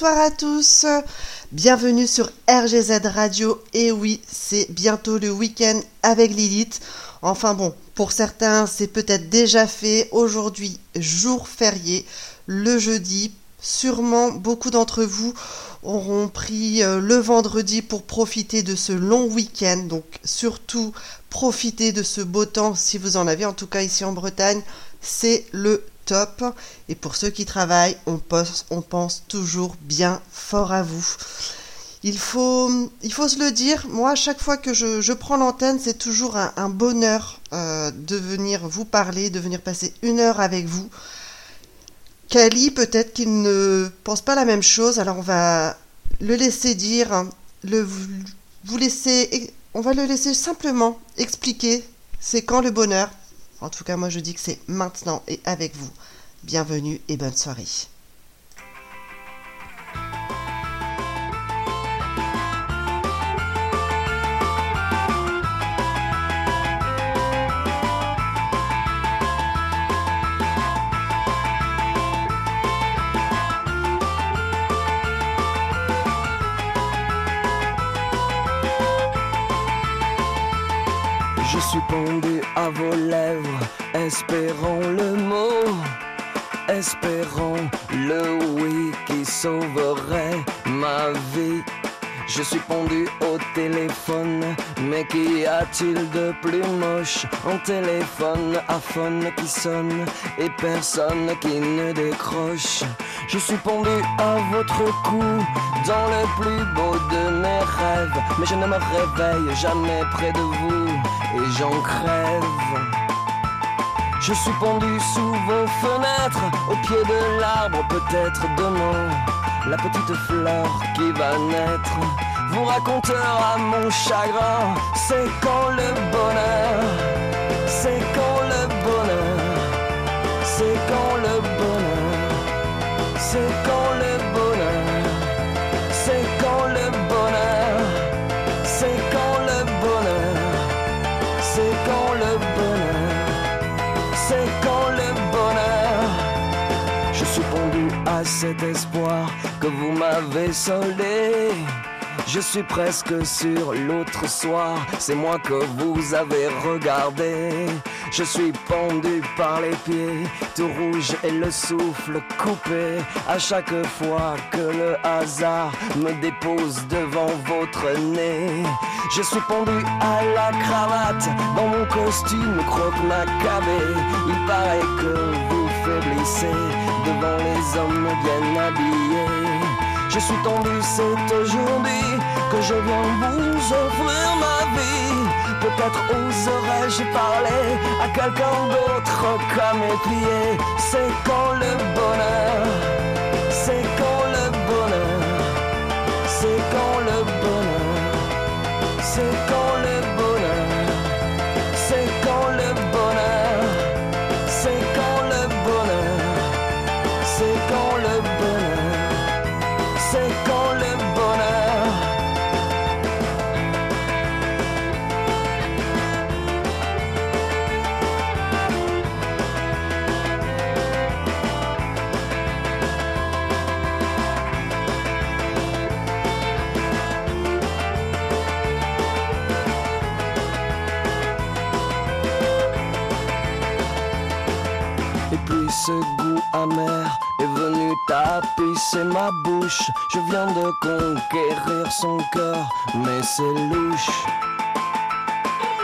Bonsoir à tous, bienvenue sur RGZ Radio. Et oui, c'est bientôt le week-end avec Lilith. Enfin bon, pour certains, c'est peut-être déjà fait. Aujourd'hui, jour férié, le jeudi. Sûrement, beaucoup d'entre vous auront pris euh, le vendredi pour profiter de ce long week-end. Donc, surtout, profitez de ce beau temps si vous en avez. En tout cas, ici en Bretagne, c'est le Et pour ceux qui travaillent, on pense, toujours bien fort à vous. Il faut, il faut se le dire, moi, à chaque fois que je, prends l'antenne, c'est toujours un, un bonheur euh, de venir vous parler, de venir passer une heure avec vous. Kali, peut-être qu'il ne pense pas la même chose, alors on va le laisser dire, hein, le, vous laisser, on va le laisser simplement expliquer c'est quand le bonheur. En tout cas, moi je dis que c'est maintenant et avec vous. Bienvenue et bonne soirée. Je suis pendu à vos lèvres, espérant le mot, espérant le oui qui sauverait ma vie. Je suis pendu au téléphone, mais qu'y a-t-il de plus moche? Un téléphone à phone qui sonne et personne qui ne décroche. Je suis pendu à votre cou, dans le plus beau de mes rêves, mais je ne me réveille jamais près de vous et j'en crève. Je suis pendu sous vos fenêtres, au pied de l'arbre, peut-être demain. La petite fleur qui va naître vous racontera mon chagrin. C'est quand le bonheur, que vous m'avez soldé. Je suis presque sur l'autre soir, c'est moi que vous avez regardé. Je suis pendu par les pieds, tout rouge et le souffle coupé. À chaque fois que le hasard me dépose devant votre nez, je suis pendu à la cravate dans mon costume croque macabé. Il paraît que vous faiblissez devant les hommes bien habillés. Je suis tendu, c'est aujourd'hui que je viens vous offrir ma vie. Peut-être oserais-je parler à quelqu'un d'autre comme épier. C'est quand le bonheur, amer est venu tapisser ma bouche. Je viens de conquérir son cœur, mais c'est louche.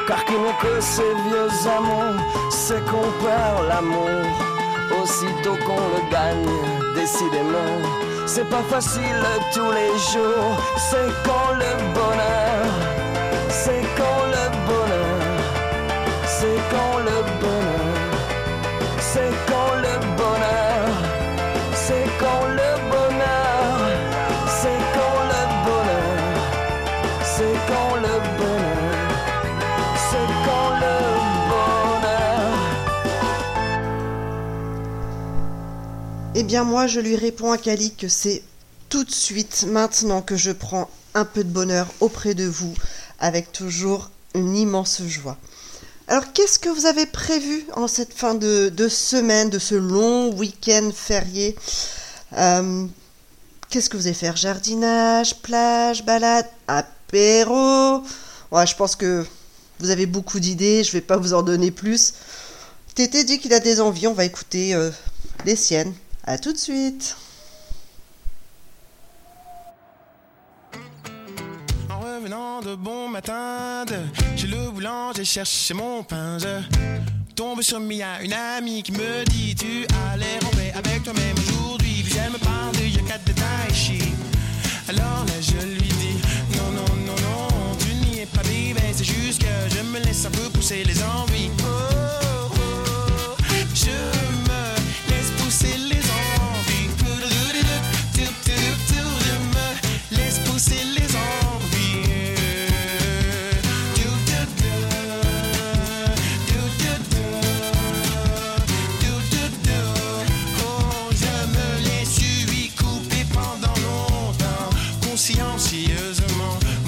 Car qui n'est que ces vieux amants, c'est qu'on perd l'amour. Aussitôt qu'on le gagne, décidément, c'est pas facile tous les jours. C'est quand le bonheur, bien moi je lui réponds à Kali que c'est tout de suite, maintenant que je prends un peu de bonheur auprès de vous, avec toujours une immense joie. Alors qu'est-ce que vous avez prévu en cette fin de, semaine, de ce long week-end férié Euh, Qu'est-ce que vous allez faire? Jardinage, plage, balade, apéro? Ouais, je pense que vous avez beaucoup d'idées, je vais pas vous en donner plus. Tété dit qu'il a des envies, on va écouter euh, les siennes. À tout de suite. En revenant de bon matin, de chez le boulanger chercher mon pain. Je tombe sur Mia, une amie qui me dit Tu en paix avec toi-même aujourd'hui. Puis elle me parle de yakat de tai chi. Alors là, je lui dis Non, non, non, non, tu n'y es pas bébé. C'est juste que je me laisse un peu pousser les envies. Oh.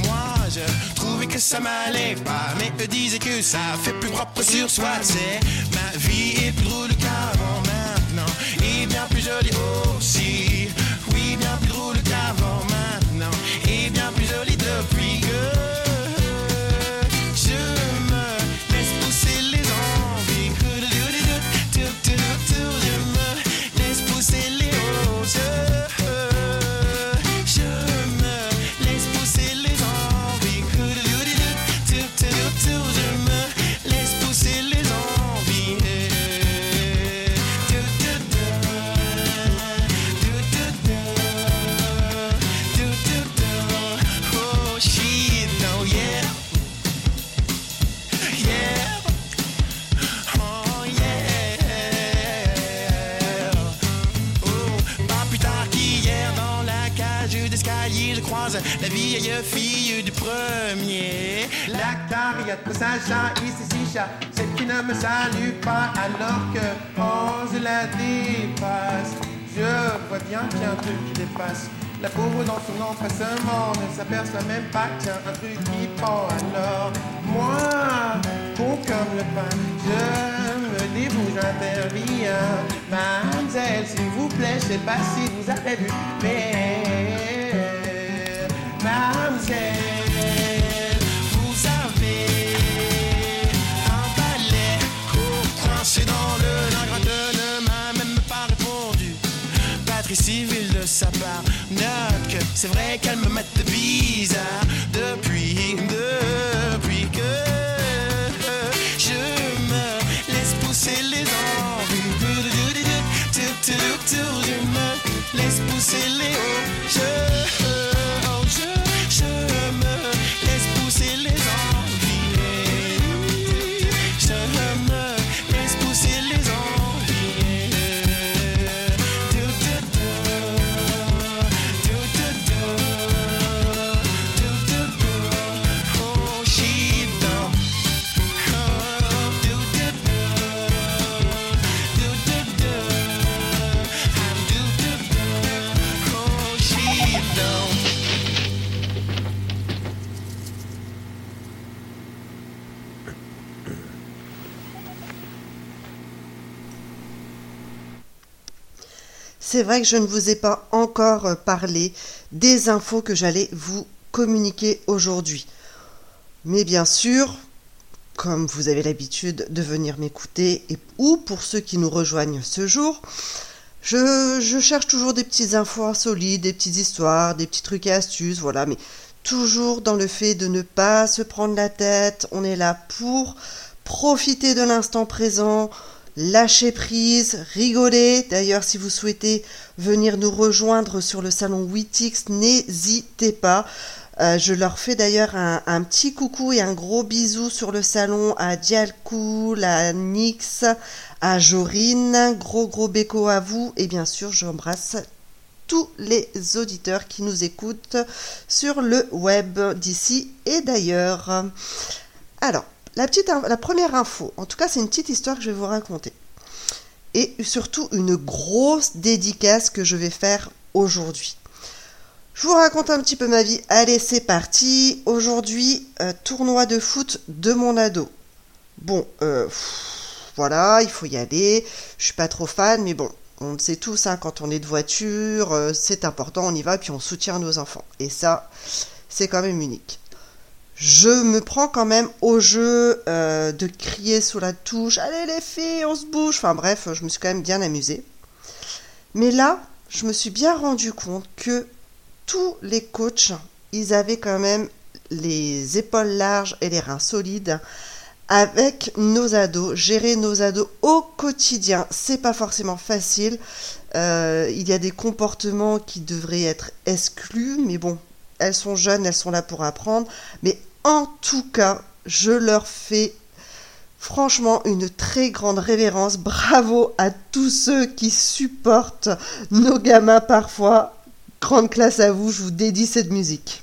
Moi, je trouvais que ça m'allait pas, mais eux disaient que ça fait plus propre sur soi. C'est ma vie est plus drôle qu'avant maintenant, et bien plus jolie aussi. La vieille fille du premier L'actariat de Sacha, ici Sicha, celle qui ne me salue pas alors que oh je la dépasse. Je vois bien qu'il y a un truc qui dépasse. La pauvre dans son empressement ne s'aperçoit même pas qu'il y a un truc qui pend. Alors moi, bon comme le pain, je me débrouille, j'interviens. Mademoiselle, s'il vous plaît, je sais pas si vous avez vu, mais Vous avez un balai coincé dans le lingre ne m'a même pas répondu. Patrice civil de sa part note c'est vrai qu'elle me mette bizarre depuis, depuis que je me laisse pousser les envies. Je me laisse pousser les hauts. C'est vrai que je ne vous ai pas encore euh, parlé des infos que j'allais vous communiquer aujourd'hui. Mais bien sûr, comme vous avez l'habitude de venir m'écouter, et ou pour ceux qui nous rejoignent ce jour, je, cherche toujours des petites infos insolites, des petites histoires, des petits trucs et astuces, voilà, mais toujours dans le fait de ne pas se prendre la tête. On est là pour profiter de l'instant présent, lâcher prise, rigoler. D'ailleurs, si vous souhaitez venir nous rejoindre sur le salon Witix, n'hésitez pas. Euh, je leur fais d'ailleurs un, un, petit coucou et un gros bisou sur le salon à Dialcool, à Nix, à Jorine. Gros gros béco à vous et bien sûr j'embrasse tous les auditeurs qui nous écoutent sur le web d'ici et d'ailleurs. Alors, la, première info, en tout cas c'est une petite histoire que je vais vous raconter. Et surtout une grosse dédicace que je vais faire aujourd'hui. Je vous raconte un petit peu ma vie. Allez, c'est parti. Aujourd'hui, euh, tournoi de foot de mon ado. Bon, euh, voilà, il faut y aller. Je suis pas trop fan, mais bon, on le sait tous, hein, quand on est de voiture, euh, c'est important, on y va, puis on soutient nos enfants. Et ça, c'est quand même unique. Je me prends quand même au jeu euh, de crier sous la touche, allez les filles, on se bouge. Enfin bref, je me suis quand même bien amusée. Mais là, je me suis bien rendu compte que tous les coachs, ils avaient quand même les épaules larges et les reins solides avec nos ados, gérer nos ados au quotidien, c'est pas forcément facile. Euh, il y a des comportements qui devraient être exclus, mais bon, elles sont jeunes, elles sont là pour apprendre. Mais en tout cas, je leur fais franchement une très grande révérence. Bravo à tous ceux qui supportent nos gamins parfois. Grande classe à vous, je vous dédie cette musique.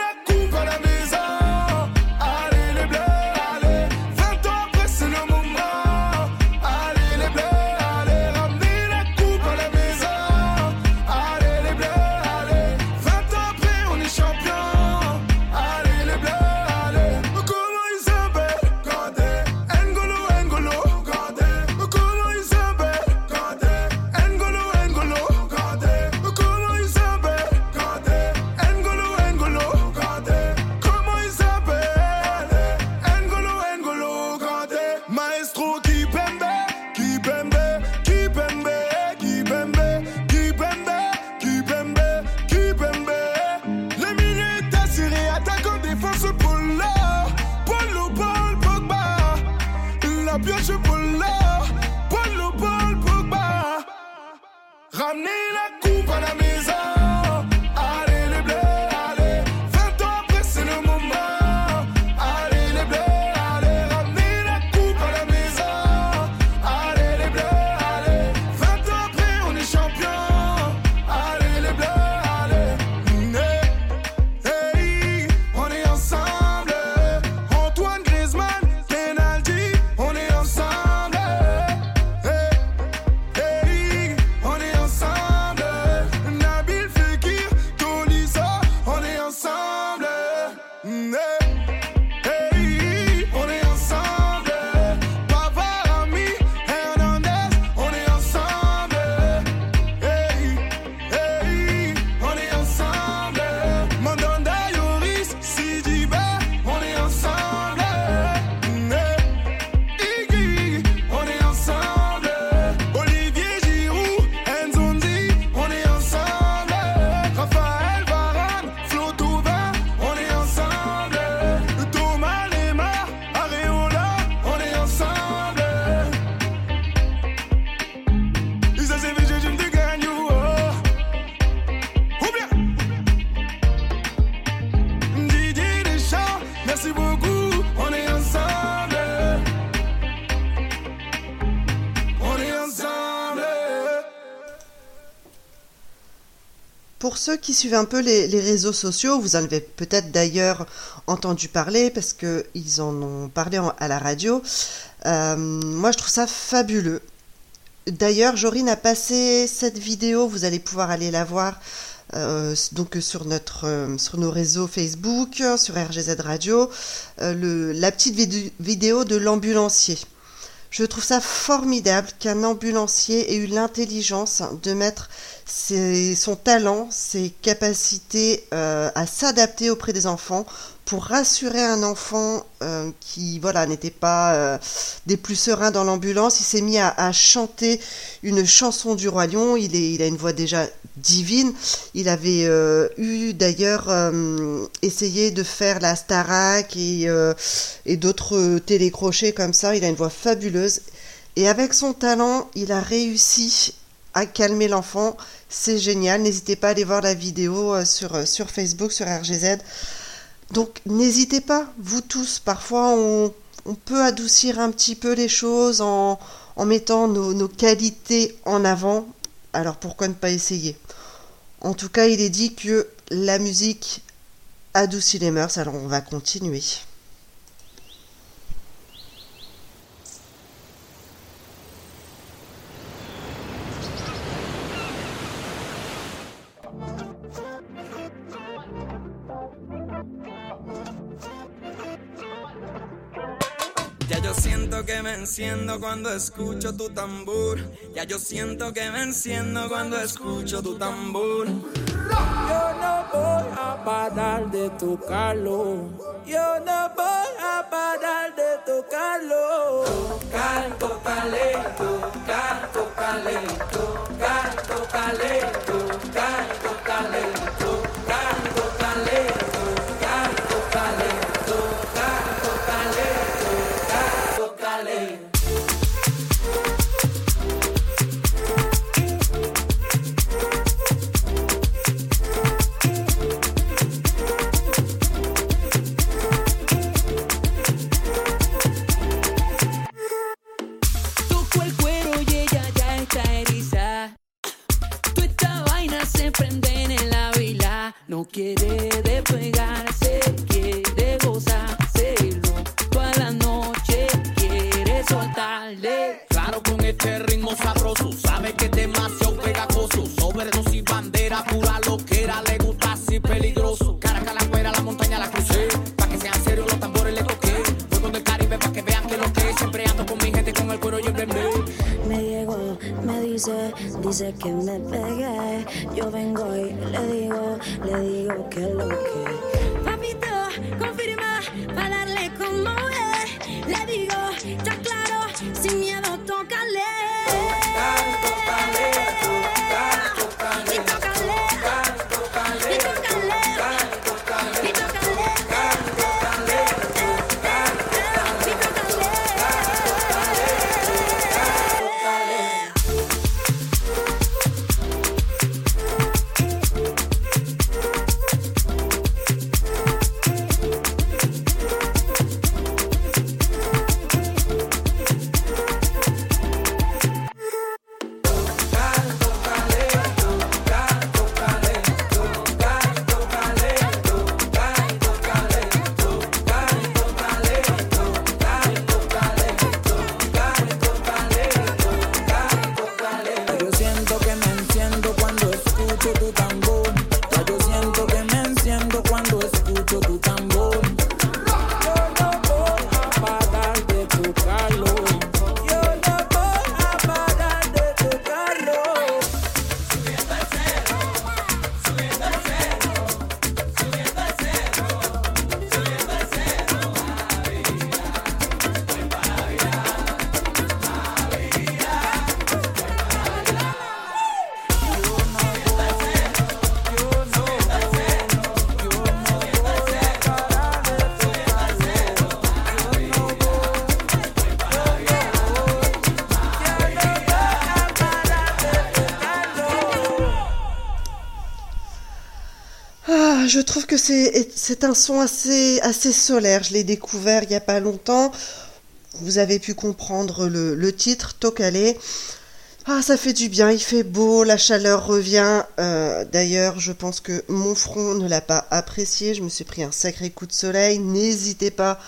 ceux qui suivent un peu les, réseaux sociaux, vous en avez peut-être d'ailleurs entendu parler parce qu'ils en ont parlé à la radio. Euh, moi, je trouve ça fabuleux. D'ailleurs, Jorine a passé cette vidéo, vous allez pouvoir aller la voir euh, donc sur notre euh, sur nos réseaux Facebook, sur RGZ Radio, le, la petite vid- vidéo de l'ambulancier. Je trouve ça formidable qu'un ambulancier ait eu l'intelligence de mettre son talent, ses capacités euh, à s'adapter auprès des enfants pour rassurer un enfant euh, qui voilà n'était pas euh, des plus sereins dans l'ambulance. Il s'est mis à, chanter une chanson du roi lion. Il, a une voix déjà divine. Il avait eu d'ailleurs essayé de faire la Starac et, et d'autres télécrochets comme ça. Il a une voix fabuleuse. Et avec son talent, il a réussi à calmer l'enfant. C'est génial. N'hésitez pas à aller voir la vidéo euh, sur, euh, sur Facebook, sur RGZ. Donc n'hésitez pas, vous tous, parfois on, peut adoucir un petit peu les choses en, mettant nos qualités en avant. Alors pourquoi ne pas essayer? En tout cas, il est dit que la musique adoucit les mœurs, alors on va continuer. Cuando escucho tu tambor. Ya yo siento que me enciendo cuando escucho tu tambor. Yo no voy a parar de tocarlo. Yo no voy a parar de tocarlo. Tocar, tócale, tocar, tócale, tocar, tócale, tocar, tócale, No quiere despegarse, quiere gozárselo. Toda la noche quiere soltarle. Claro, con este ritmo sabroso, sabe que es demasiado pegajoso. Sobredosis, bandera, pura loquera, le gusta así peligroso. Caracas, la fuera, la montaña la crucé. Pa' que sean serios los tambores le toqué. Fuego del Caribe pa' que vean que lo que es. Siempre ando con mi gente, con el cuero y el bebé. Me llegó, me dice, dice que me pegué. Yo vengo y digo que lo que. Je trouve que c'est un son assez, solaire. Je l'ai découvert il n'y a pas longtemps. Vous avez pu comprendre le, le titre, Tokale. Ah, ça fait du bien, il fait beau, la chaleur revient. Euh, D'ailleurs, je pense que mon front ne l'a pas apprécié. Je me suis pris un sacré coup de soleil. N'hésitez pas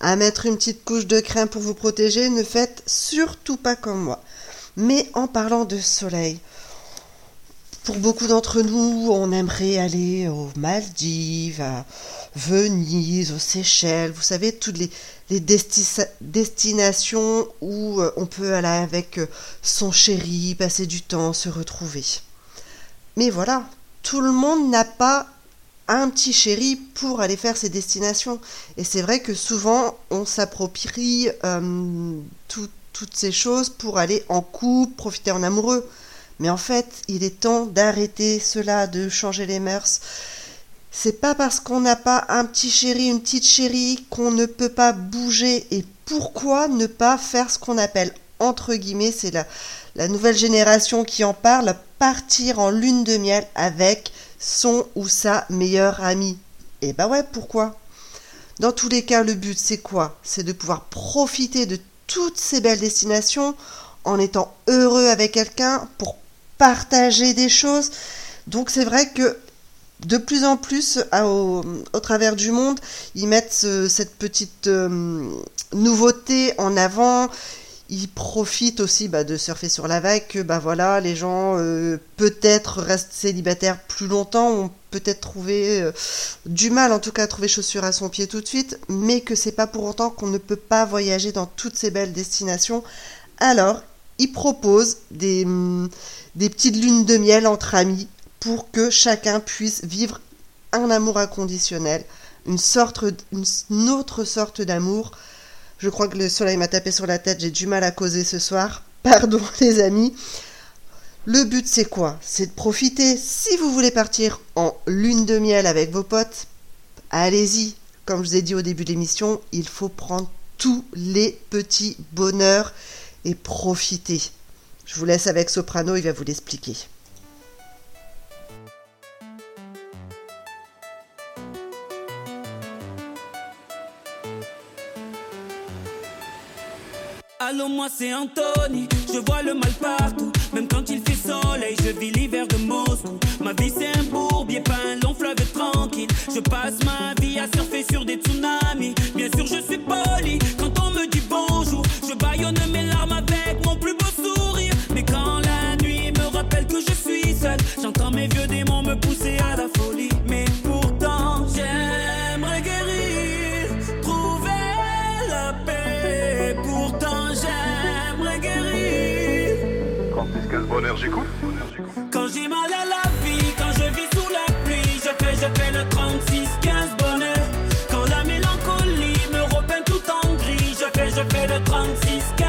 à mettre une petite couche de crème pour vous protéger. Ne faites surtout pas comme moi. Mais en parlant de soleil, pour beaucoup d'entre nous, on aimerait aller aux Maldives, à Venise, aux Seychelles, vous savez, toutes les, les desti- destinations où euh, on peut aller avec euh, son chéri, passer du temps, se retrouver. Mais voilà, tout le monde n'a pas un petit chéri pour aller faire ces destinations. Et c'est vrai que souvent, on s'approprie euh, tout- toutes ces choses pour aller en couple, profiter en amoureux. Mais en fait, il est temps d'arrêter cela, de changer les mœurs. C'est pas parce qu'on n'a pas un petit chéri, une petite chérie qu'on ne peut pas bouger. Et pourquoi ne pas faire ce qu'on appelle, entre guillemets, c'est la, la nouvelle génération qui en parle, partir en lune de miel avec son ou sa meilleure amie? Et bah ouais, pourquoi? Dans tous les cas, le but c'est quoi? C'est de pouvoir profiter de toutes ces belles destinations en étant heureux avec quelqu'un pour partager des choses. Donc c'est vrai que de plus en plus au, travers du monde, ils mettent ce- cette petite euh, nouveauté en avant. Ils profitent aussi bah, de surfer sur la vague que bah voilà les gens euh, peut-être restent célibataires plus longtemps, ont peut-être trouvé euh, du mal en tout cas à trouver chaussures à son pied tout de suite, mais que c'est pas pour autant qu'on ne peut pas voyager dans toutes ces belles destinations. Alors ils proposent des, hum, des petites lunes de miel entre amis pour que chacun puisse vivre un amour inconditionnel, une, sorte, autre sorte d'amour. Je crois que le soleil m'a tapé sur la tête, j'ai du mal à causer ce soir. Pardon les amis. Le but c'est quoi? C'est de profiter. Si vous voulez partir en lune de miel avec vos potes, allez-y. Comme je vous ai dit au début de l'émission, il faut prendre tous les petits bonheurs et profiter. Je vous laisse avec Soprano, il va vous l'expliquer. Allô, moi c'est Anthony, je vois le mal partout. Même quand il fait soleil, je vis l'hiver de Moscou. Ma vie c'est un bourbier, pas un long fleuve tranquille. Je passe ma vie à surfer sur des tsunamis. Bien sûr, je suis poli quand on me dit bonjour. Je baillonne mes larmes me pousser à la folie. Mais pourtant, j'aimerais guérir, trouver la paix. Pourtant, j'aimerais guérir. Quand que le bonheur j'écoute? Quand j'ai mal à la vie, quand je vis sous la pluie, je fais, je fais le 36-15 bonheur. Quand la mélancolie me repeint tout en gris, je fais, je fais le 36-15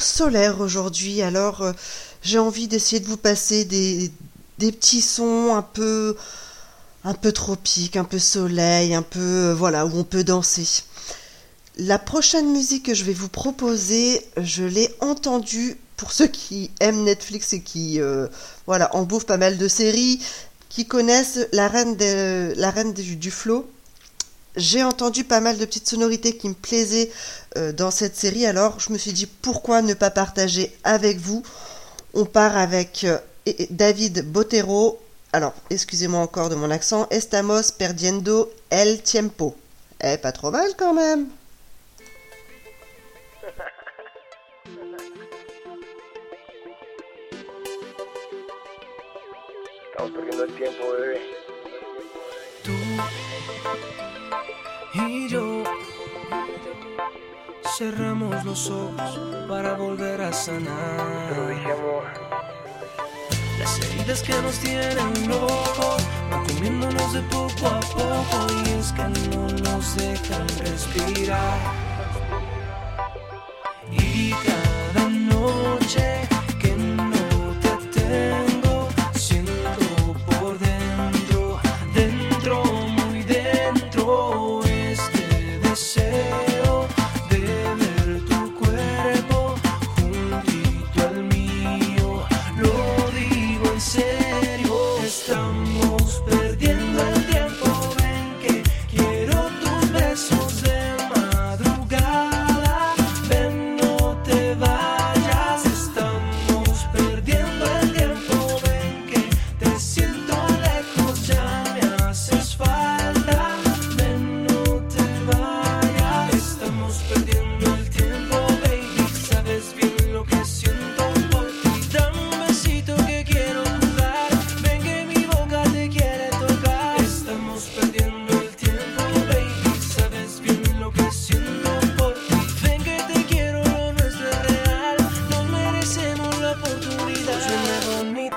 solaire aujourd'hui, alors euh, j'ai envie d'essayer de vous passer des, petits sons un peu un peu tropiques, un peu soleil, un peu euh, voilà où on peut danser. La prochaine musique que je vais vous proposer, je l'ai entendue pour ceux qui aiment Netflix et qui euh, voilà en bouffent pas mal de séries, qui connaissent la reine du, du flow. J'ai entendu pas mal de petites sonorités qui me plaisaient euh, dans cette série, alors je me suis dit pourquoi ne pas partager avec vous? On part avec euh, David Botero. Alors, excusez-moi encore de mon accent. Estamos perdiendo el tiempo. Eh, pas trop mal quand même. Estamos perdiendo el tiempo, bebé. Tú y yo cerramos los ojos para volver a sanar. Te lo dije, amor. Las heridas que nos tienen locos, van comiéndonos de poco a poco y es que no nos dejan respirar. Y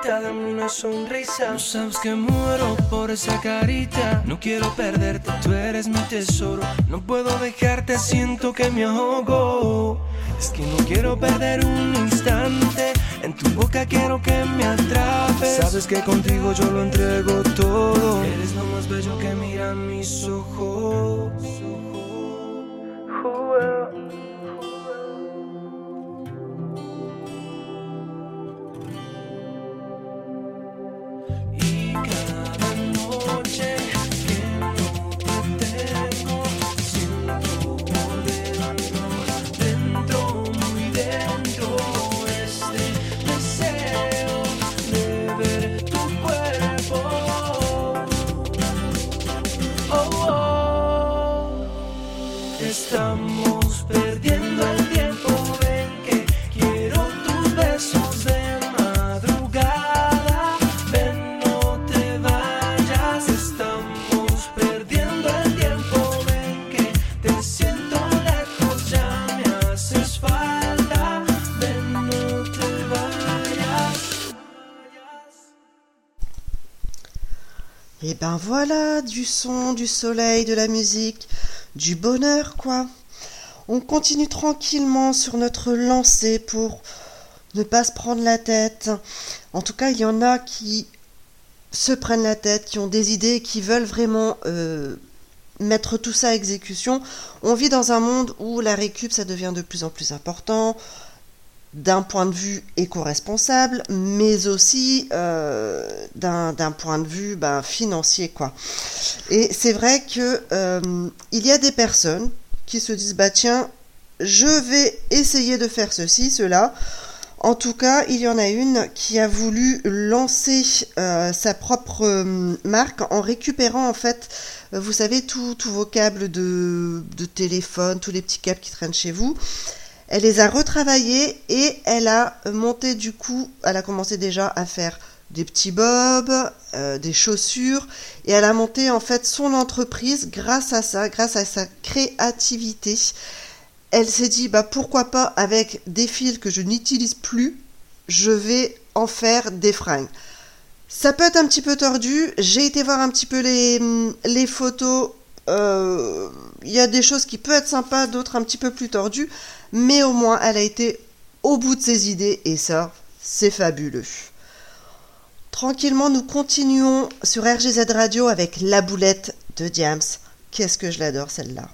bonita, dame una sonrisa. No sabes que muero por esa carita. No quiero perderte, tú eres mi tesoro. No puedo dejarte, siento que me ahogo. Es que no quiero perder un instante. En tu boca quiero que me atrapes. Sabes que contigo yo lo entrego todo. Eres lo más bello que miran mis ojos. Et ben voilà, du son, du soleil, de la musique, du bonheur quoi. On continue tranquillement sur notre lancée pour ne pas se prendre la tête. En tout cas, il y en a qui se prennent la tête, qui ont des idées, qui veulent vraiment euh, mettre tout ça à exécution. On vit dans un monde où la récup, ça devient de plus en plus important d'un point de vue éco-responsable, mais aussi euh, d'un point de vue ben, financier, quoi. Et c'est vrai que euh, il y a des personnes qui se disent bah tiens, je vais essayer de faire ceci, cela. En tout cas, il y en a une qui a voulu lancer euh, sa propre euh, marque en récupérant en fait, vous savez, tous vos câbles de, de téléphone, tous les petits câbles qui traînent chez vous. Elle les a retravaillés et elle a monté du coup, elle a commencé déjà à faire des petits bobs, euh, des chaussures, et elle a monté en fait son entreprise grâce à ça, grâce à sa créativité. Elle s'est dit, bah pourquoi pas avec des fils que je n'utilise plus, je vais en faire des fringues. Ça peut être un petit peu tordu, j'ai été voir un petit peu les, les photos, euh, il y a des choses qui peuvent être sympas, d'autres un petit peu plus tordues, mais au moins elle a été au bout de ses idées et ça, c'est fabuleux. Tranquillement, nous continuons sur RGZ Radio avec La Boulette de James. Qu'est-ce que je l'adore celle-là.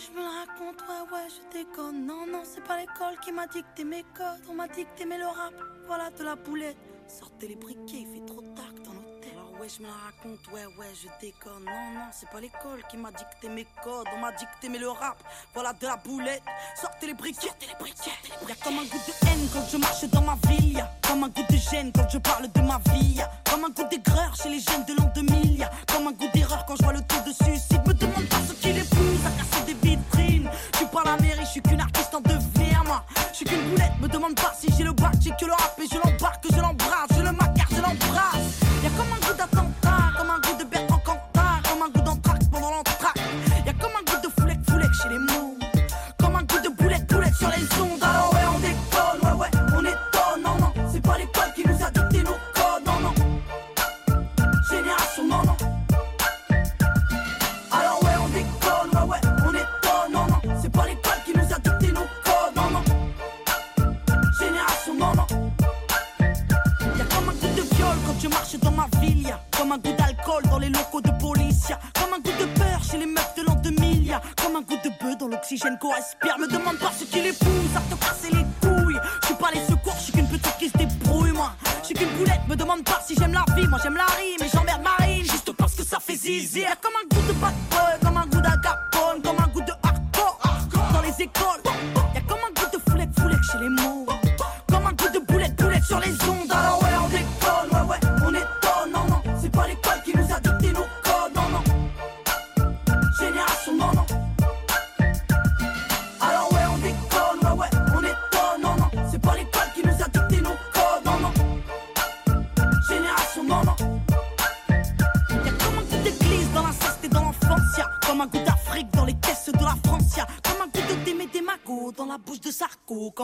Je me la raconte, ouais ouais je déconne Non non c'est pas l'école qui m'a dicté mes codes On m'a dicté mais le rap, voilà de la boulette Sortez les briquets, il fait trop tard dans l'hôtel Alors ouais je me la raconte, ouais ouais je déconne. Non non c'est pas l'école qui m'a dicté mes codes. On m'a dicté mais le rap, voilà de la boulette. Sortez les briquets, sortez les briquets. Y'a comme un goût de haine quand je marche dans ma ville. Y'a comme un goût de gêne quand je parle de ma vie. Y'a comme un goût d'aigreur chez les jeunes de l'an 2000 Y'a comme un goût d'erreur quand je vois le taux de suicide. Me demande pas ce qui les pousse à casser des vitrines. Je suis pas la mairie, je suis qu'une artiste en devenir Je suis qu'une boulette, me demande pas si j'ai le bac J'ai que le rap et je l'embarque, je l'embrasse Je le macar, je l'embrasse. Y'a comme un goût d'attentat, comme un goût de Bertrand Cantat Comme un goût d'entraque pendant l'entraque. Y'a comme un goût de foulec, foulec chez les mots Comme un goût de boulette, boulette sur les ondes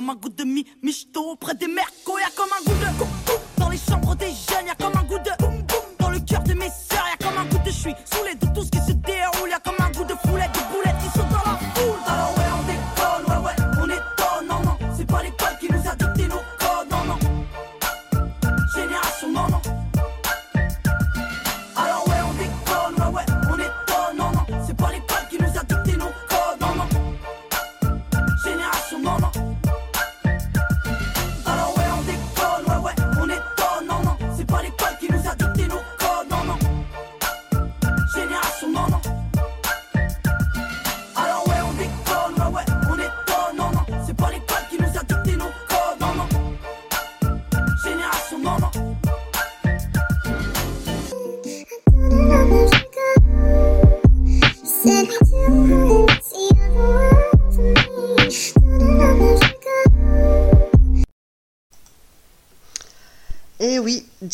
Sarko Comme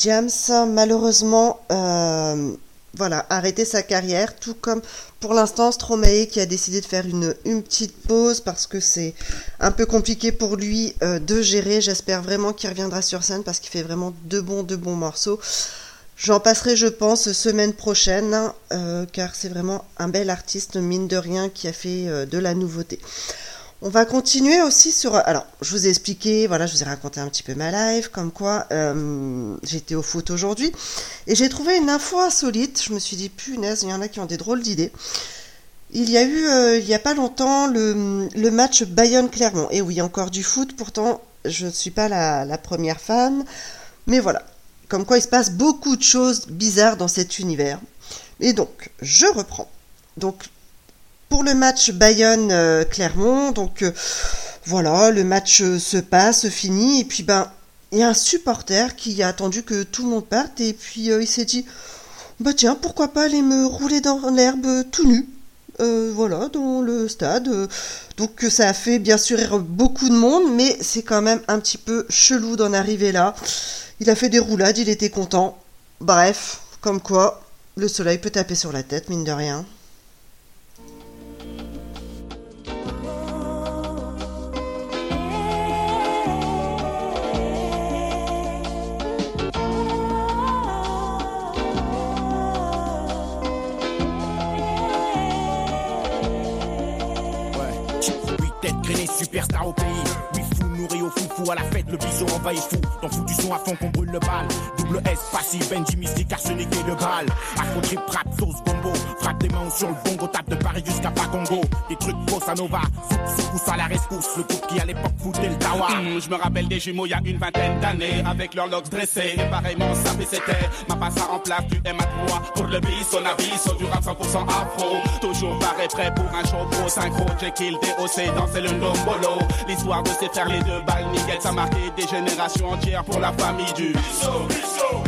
James, malheureusement, euh, voilà, arrêté sa carrière, tout comme pour l'instant Stromae qui a décidé de faire une, petite pause parce que c'est un peu compliqué pour lui euh, de gérer. J'espère vraiment qu'il reviendra sur scène parce qu'il fait vraiment de bons, morceaux. J'en passerai, je pense, semaine prochaine, euh, car c'est vraiment un bel artiste, mine de rien, qui a fait de la nouveauté. On va continuer aussi sur. Alors, je vous ai expliqué, voilà, je vous ai raconté un petit peu ma live, comme quoi euh, j'étais au foot aujourd'hui. Et j'ai trouvé une info insolite. Je me suis dit, punaise, il y en a qui ont des drôles d'idées. Il y a eu, euh, il n'y a pas longtemps, le, match Bayonne-Clermont. Et oui, encore du foot, pourtant, je ne suis pas la, la première fan. Mais voilà. Comme quoi, il se passe beaucoup de choses bizarres dans cet univers. Et donc, je reprends. Donc, pour le match Bayonne-Clermont, donc euh, voilà, le match se passe, finit, et puis ben, il y a un supporter qui a attendu que tout le monde parte, et puis euh, il s'est dit, bah tiens, pourquoi pas aller me rouler dans l'herbe tout nu euh, voilà, dans le stade. Donc ça a fait bien sûr beaucoup de monde, mais c'est quand même un petit peu chelou d'en arriver là. Il a fait des roulades, il était content. Bref, comme quoi, le soleil peut taper sur la tête, mine de rien. superstar au pays. Oui, fou nourri au fou le biseau envahit fou, dans fou du son à fond qu'on brûle le bal. Double S, passif, Benji mystique, arsenic et le bal. Afro trip, rap, sauce, bombo. Frappe des mains sur le bongo, tape de Paris jusqu'à Pacongo. Des trucs bossa nova, soupe, secousse à la rescousse. Le groupe qui à l'époque foutait le tawa. Hum, je me rappelle des jumeaux il y a une vingtaine d'années avec leurs locks dressés et pareillement sapé c'était ma passe en place du M à 3 pour le bis on avis du rap 100% afro toujours pareil prêt pour un show pro synchro Jekyll DOC danser le nombolo l'histoire de ces faire les deux balles ça marquait des générations entières pour la famille du Bisso, Bisso,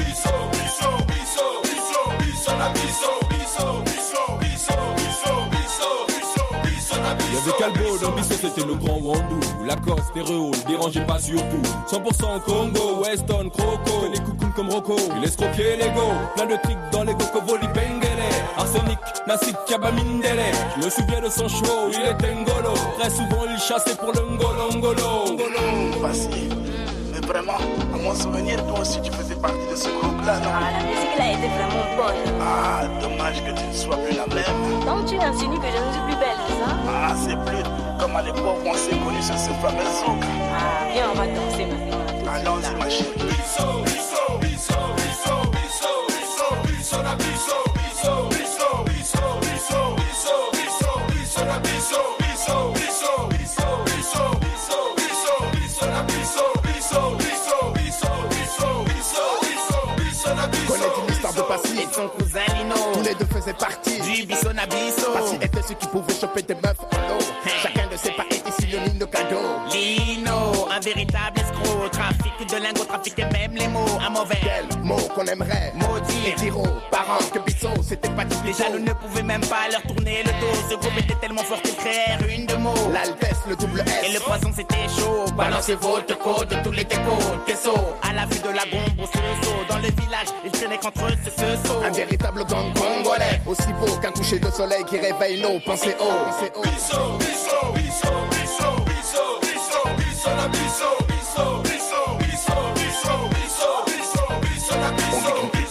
Calbo dans Bissot, c'était le grand Wandou. Lacoste, Stéréo, ne dérangez pas surtout. 100% Congo, Weston, Croco. Les coucounes comme Rocco, il escroquait les go. Plein de tricks dans les cocos, voli, Arsenic, Nassik, Kabamindele Je me souviens de son show, il était ngolo Très souvent il chassait pour le ngolo ngolo Passé. Mais vraiment, à mon souvenir, toi aussi tu faisais partie de ce groupe-là, non Ah, la musique là était vraiment bonne. Ah, dommage que tu ne sois plus la même. Donc tu insinues que je ne suis plus belle, c'est ça Ah, c'est plus comme à l'époque où on s'est connus sur ce fameux zouk. Ah, viens, on va danser maintenant. Allons-y, ma chérie. Bisso, bisso, bisso, bisso, bisso, bisso, bisso, la bisso, bisso, bisso, Cousin Lino. Tous les deux faisaient partie. Du bisso. Na bisso Passy était celui qui pouvait choper des meufs en eau Chacun de ses pas est ici le ligne de cadeau. Lino, un véritable escroc. Trafic de lingots, trafic et même les mots. Un mauvais Quel mot qu'on aimerait Maudit. Et dire aux parents que Bissot c'était pas du Les jaloux ne pouvaient même pas leur tourner le dos. Ce groupe était tellement fort qu'ils créèrent une de mots. L'Altesse, le double S. Et le poison c'était chaud. Balancez votre code de tous les décos Queso À la vue de la bombe au Dans le village ils traînaient contre eux véritable gang congolais. Aussi beau qu'un coucher de soleil qui réveille nos pensées haut. Bisso, bisso, bisso, bisso, bisso, bisso, bisso, la.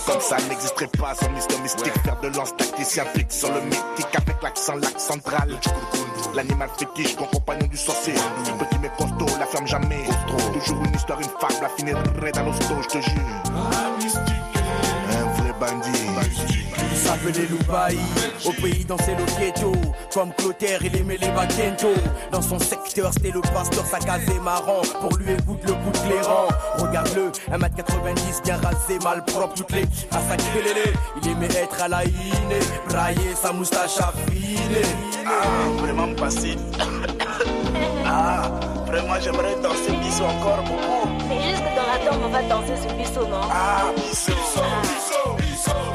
Comme ça n'existerait pas son histoire mystique, faire de lance tacticien pique sur le mythique avec l'accent lac central. L'animal fétiche, compagnon du sorcier. Petit mais costaud, la ferme jamais. Toujours une histoire, une fable, la finirait dans l'hosto, je te jure. Un vrai bandit. S'appelait Loubaï, au pays dansait le ghetto. Comme Clotaire, il aimait les baquentos. Dans son secteur, c'était le pasteur, sa case est marrant. Pour lui, écoute le bout de l'éran. Regarde-le, 1m90, bien rasé, mal propre, toutes les à sa lélé. Il aimait être à la iné, brailler sa moustache affinée. Ah, vraiment passé Ah, vraiment j'aimerais danser Bissot encore beaucoup Mais juste dans la tombe, on va danser ce biseau, non? Ah, Bissot Bisso, bisso, bisso,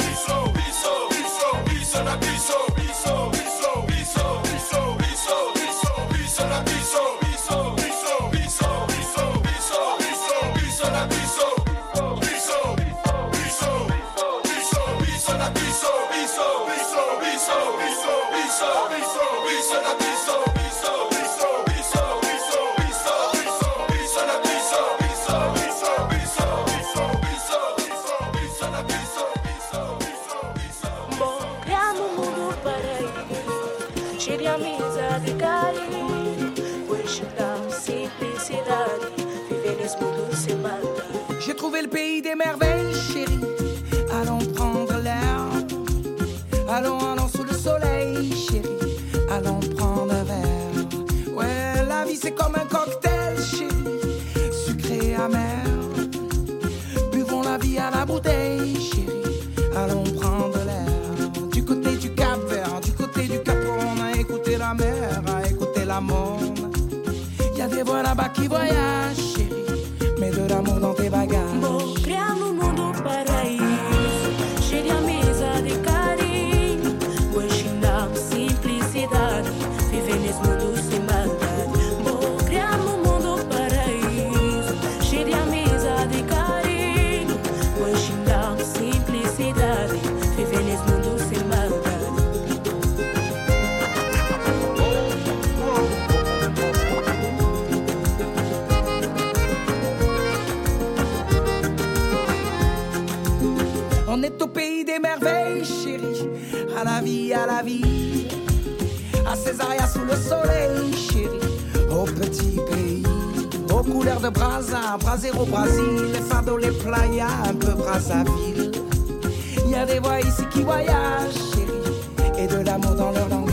Buvons la vie à la bouteille, chérie. Allons prendre l'air. Du côté du Cap Vert, du côté du Cap, on a écouté la mer, a écouté la monde. Y a des voix là-bas qui voyagent, Césaria sous le soleil, chérie. Au petit pays. Aux couleurs de Brasa, Brasero Brasil, les fardeaux, les playas, un peu. Il y a des voix ici qui voyagent, chérie, et de l'amour dans leur langage.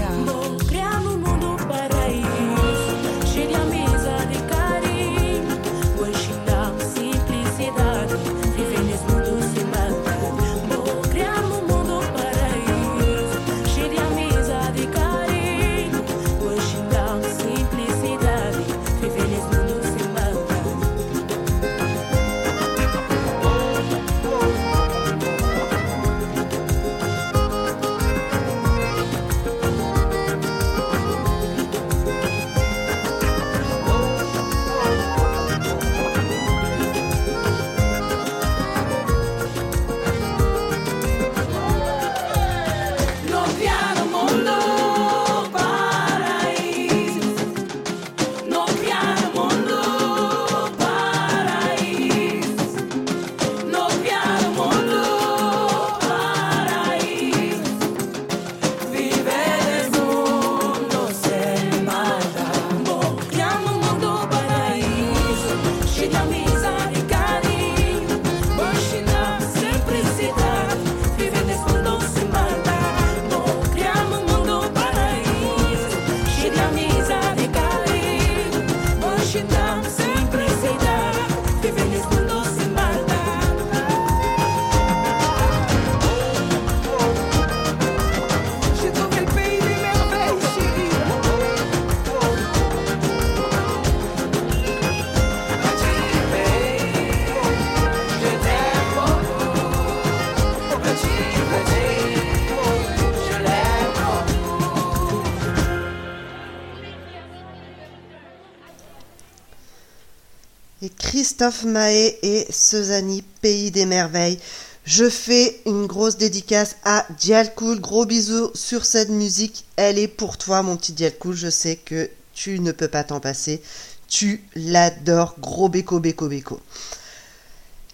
Christophe Mahé et Sezani, Pays des Merveilles. Je fais une grosse dédicace à Dialcool. Gros bisous sur cette musique. Elle est pour toi, mon petit Dialcool. Je sais que tu ne peux pas t'en passer. Tu l'adores. Gros béco, béco, béco.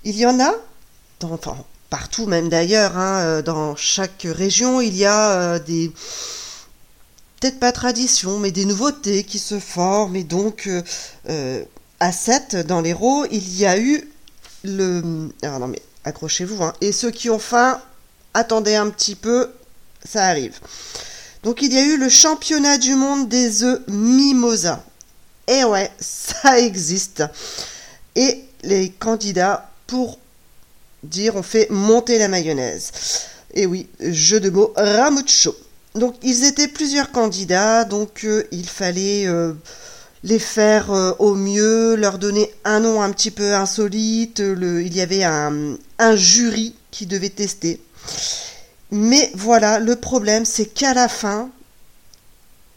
Il y en a, partout même d'ailleurs, hein, euh, dans chaque région, il y a euh, des peut-être pas traditions, mais des nouveautés qui se forment. Et donc, euh, à 7, dans l'Hérault, il y a eu le... Ah non mais accrochez-vous, hein. Et ceux qui ont faim, attendez un petit peu, ça arrive. Donc il y a eu le championnat du monde des œufs Mimosa. Et ouais, ça existe. Et les candidats, pour dire, on fait monter la mayonnaise. Et oui, jeu de mots, ramucho. Donc ils étaient plusieurs candidats, donc euh, il fallait euh, les faire euh, au mieux, leur donner un nom un petit peu insolite. Il y avait un, un jury qui devait tester. Mais voilà, le problème, c'est qu'à la fin,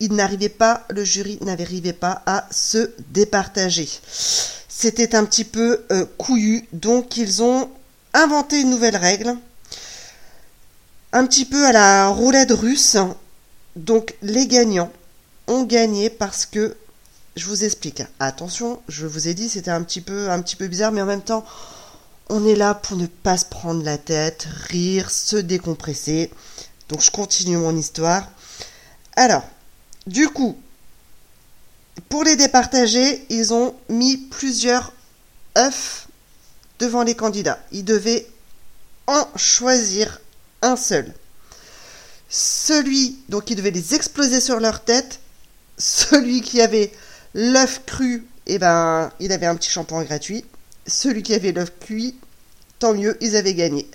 il n'arrivait pas, le jury n'arrivait pas à se départager. C'était un petit peu euh, couillu, donc ils ont inventé une nouvelle règle, un petit peu à la roulette russe. Donc les gagnants ont gagné parce que je vous explique. Attention, je vous ai dit c'était un petit peu un peu bizarre, mais en même temps, on est là pour ne pas se prendre la tête, rire, se décompresser. Donc je continue mon histoire. Alors, du coup, pour les départager, ils ont mis plusieurs œufs devant les candidats. Ils devaient en choisir un seul. Celui, donc ils devaient les exploser sur leur tête. Celui qui avait l'œuf cru, eh ben, il avait un petit shampoing gratuit. Celui qui avait l'œuf cuit, tant mieux, ils avaient gagné.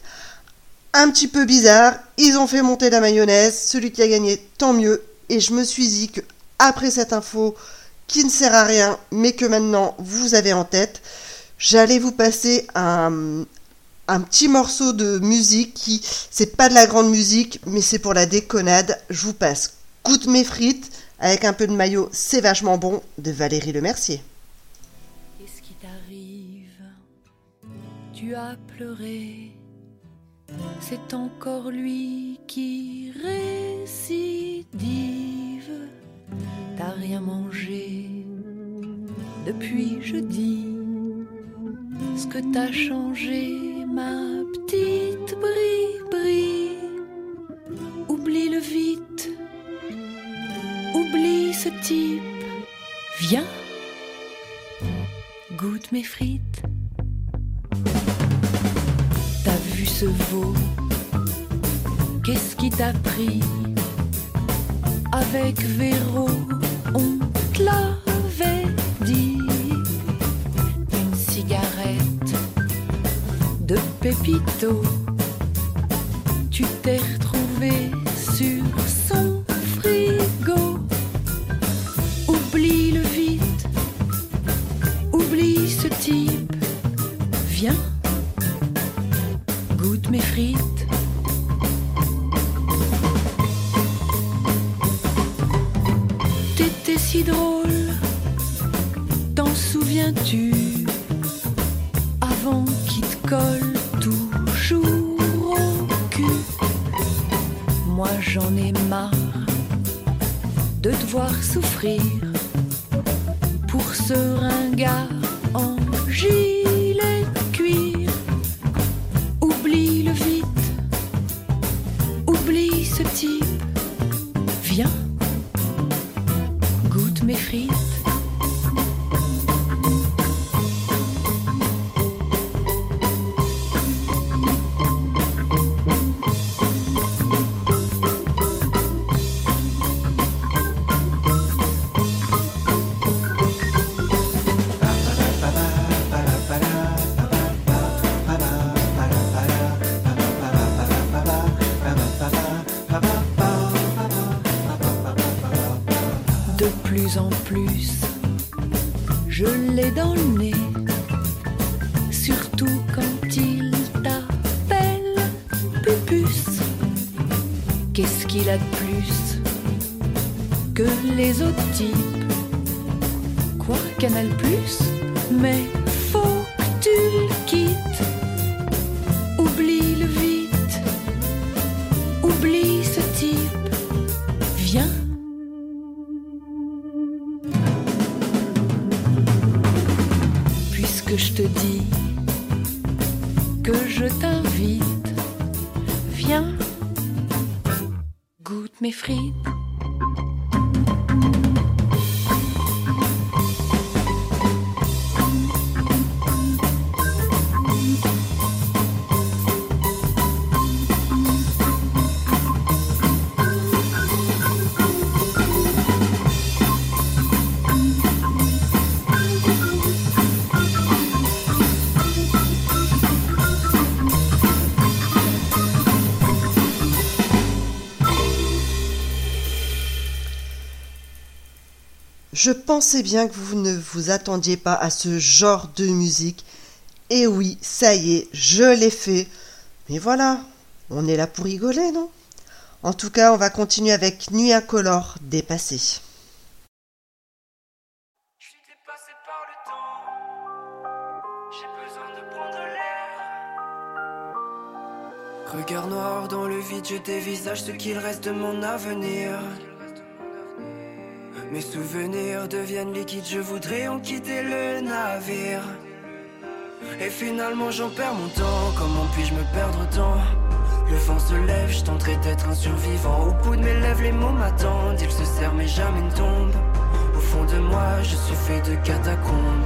Un petit peu bizarre, ils ont fait monter la mayonnaise. Celui qui a gagné, tant mieux. Et je me suis dit que après cette info qui ne sert à rien, mais que maintenant vous avez en tête, j'allais vous passer un, petit morceau de musique qui, c'est pas de la grande musique, mais c'est pour la déconnade. Je vous passe Goûte mes frites avec un peu de maillot, c'est vachement bon, de Valérie Lemercier. Qu'est-ce qui t'arrive? Tu as pleuré. C'est encore lui qui récidive. T'as rien mangé depuis jeudi. Ce que t'as changé, ma petite brie-brie. Oublie-le vite. Oublie ce type. Viens. Goûte mes frites. T'as vu ce veau? Qu'est-ce qui t'a pris? Avec Véro, on te l'avait dit. Une cigarette de Pépito. Tu t'es retrouvé que les autres types Quoi, Canal Plus Mais faut que tu le quittes. Je pensais bien que vous ne vous attendiez pas à ce genre de musique. Et oui, ça y est, je l'ai fait. Mais voilà, on est là pour rigoler, non? En tout cas, on va continuer avec Nuit incolore, dépassé. Regard noir dans le vide, je dévisage ce qu'il reste de mon avenir. Mes souvenirs deviennent liquides, je voudrais en quitter le navire. Et finalement j'en perds mon temps, comment puis-je me perdre autant Le vent se lève, je tenterai d'être un survivant. Au bout de mes lèvres, les mots m'attendent, ils se serrent mais jamais ne tombent. Au fond de moi, je suis fait de catacombes.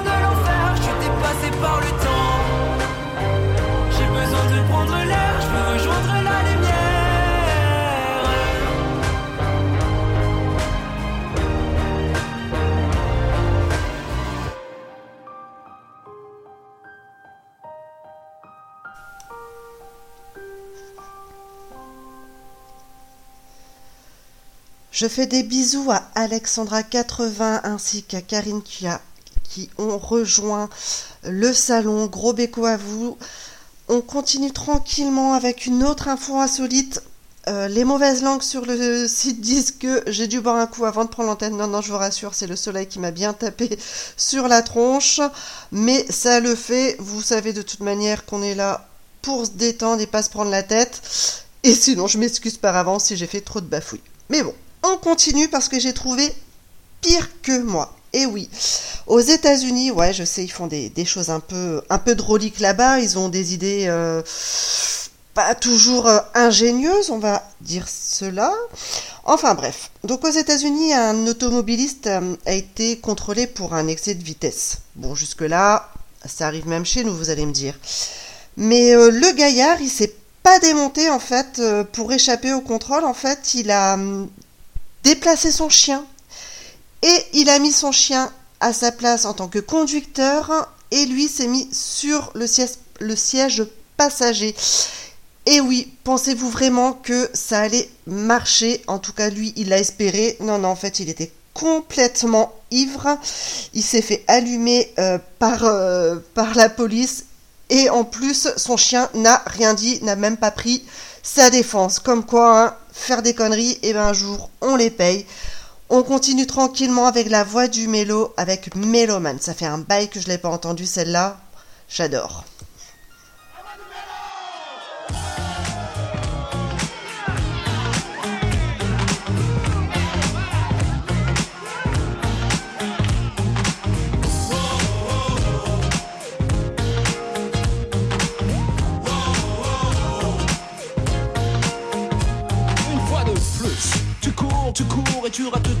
le temps. J'ai besoin de prendre l'air, je veux rejoindre la lumière. Je fais des bisous à Alexandra80 ainsi qu'à Karine qui, a- qui ont rejoint le salon. Gros béco à vous. On continue tranquillement avec une autre info insolite. Euh, les mauvaises langues sur le site disent que j'ai dû boire un coup avant de prendre l'antenne. Non, non, je vous rassure, c'est le soleil qui m'a bien tapé sur la tronche. Mais ça le fait. Vous savez de toute manière qu'on est là pour se détendre et pas se prendre la tête. Et sinon, je m'excuse par avance si j'ai fait trop de bafouilles. Mais bon, on continue parce que j'ai trouvé pire que moi. Et oui, aux États-Unis, ouais, je sais, ils font des, choses un peu, un drôliques là-bas. Ils ont des idées euh, pas toujours euh, ingénieuses, on va dire cela. Enfin bref, donc aux États-Unis, un automobiliste euh, a été contrôlé pour un excès de vitesse. Bon, jusque-là, ça arrive même chez nous, vous allez me dire. Mais le gaillard, il s'est pas démonté en fait pour échapper au contrôle. En fait, il a hum, déplacé son chien et il a mis son chien à sa place en tant que conducteur et lui s'est mis sur le siège, passager. Et oui, pensez-vous vraiment que ça allait marcher? En tout cas, lui, il l'a espéré. Non, non, en fait, il était complètement ivre. Il s'est fait allumer euh, par, euh, par la police. Et en plus, son chien n'a rien dit, n'a même pas pris sa défense. Comme quoi, hein, faire des conneries, et ben un jour, on les paye. On continue tranquillement avec la voix du mélo, avec Méloman. Ça fait un bail que je l'ai pas entendu celle-là. J'adore. Tu rates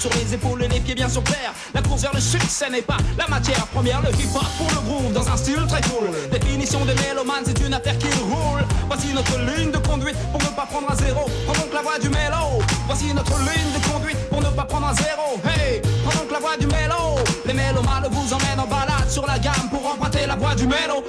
sur les épaules les pieds bien sur terre. La course vers le succès n'est pas la matière première. Le hip hop pour le groove dans un style très cool. Définition des mélomanes, c'est une affaire qui roule. Voici notre ligne de conduite pour ne pas prendre un zéro. Prends donc la voie du mélo. Voici notre ligne de conduite pour ne pas prendre un zéro. Hey, prends donc la voie du mélo. Les mélomanes vous emmènent en balade sur la gamme pour emprunter la voie du mélo.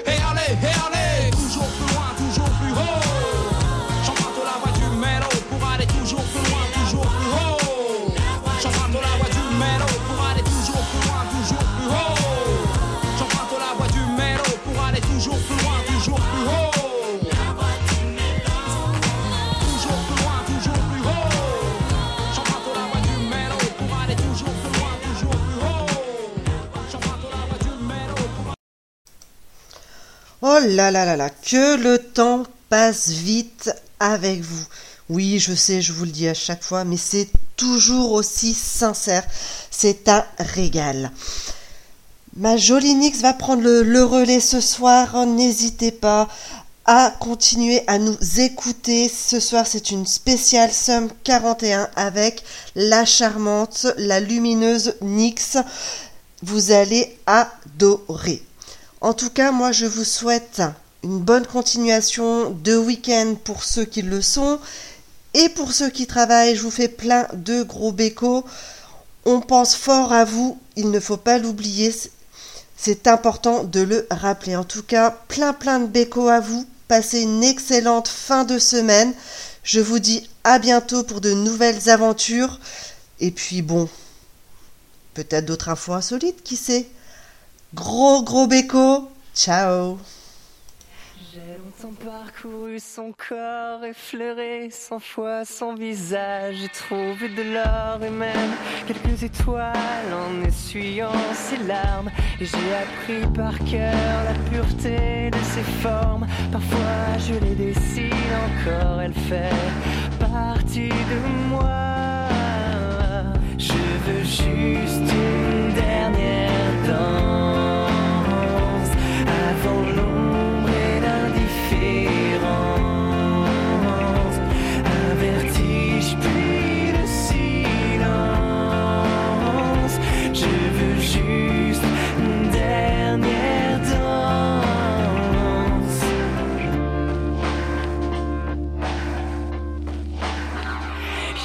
Oh là là là là, que le temps passe vite avec vous. Oui, je sais, je vous le dis à chaque fois, mais c'est toujours aussi sincère. C'est un régal. Ma jolie Nix va prendre le, relais ce soir. N'hésitez pas à continuer à nous écouter. Ce soir, c'est une spéciale Somme 41 avec la charmante, la lumineuse Nix. Vous allez adorer. En tout cas, moi, je vous souhaite une bonne continuation de week-end pour ceux qui le sont. Et pour ceux qui travaillent, je vous fais plein de gros bécos. On pense fort à vous, il ne faut pas l'oublier. C'est important de le rappeler. En tout cas, plein plein de bécos à vous. Passez une excellente fin de semaine. Je vous dis à bientôt pour de nouvelles aventures. Et puis bon, peut-être d'autres infos insolites, qui sait? Gros gros béco. Ciao. J'ai longtemps parcouru son corps, effleuré cent fois son visage. J'ai trouvé de l'or et même quelques étoiles en essuyant ses larmes. Et j'ai appris par cœur la pureté de ses formes. Parfois je les dessine encore, elle fait partie de moi. Je veux juste une dernière danse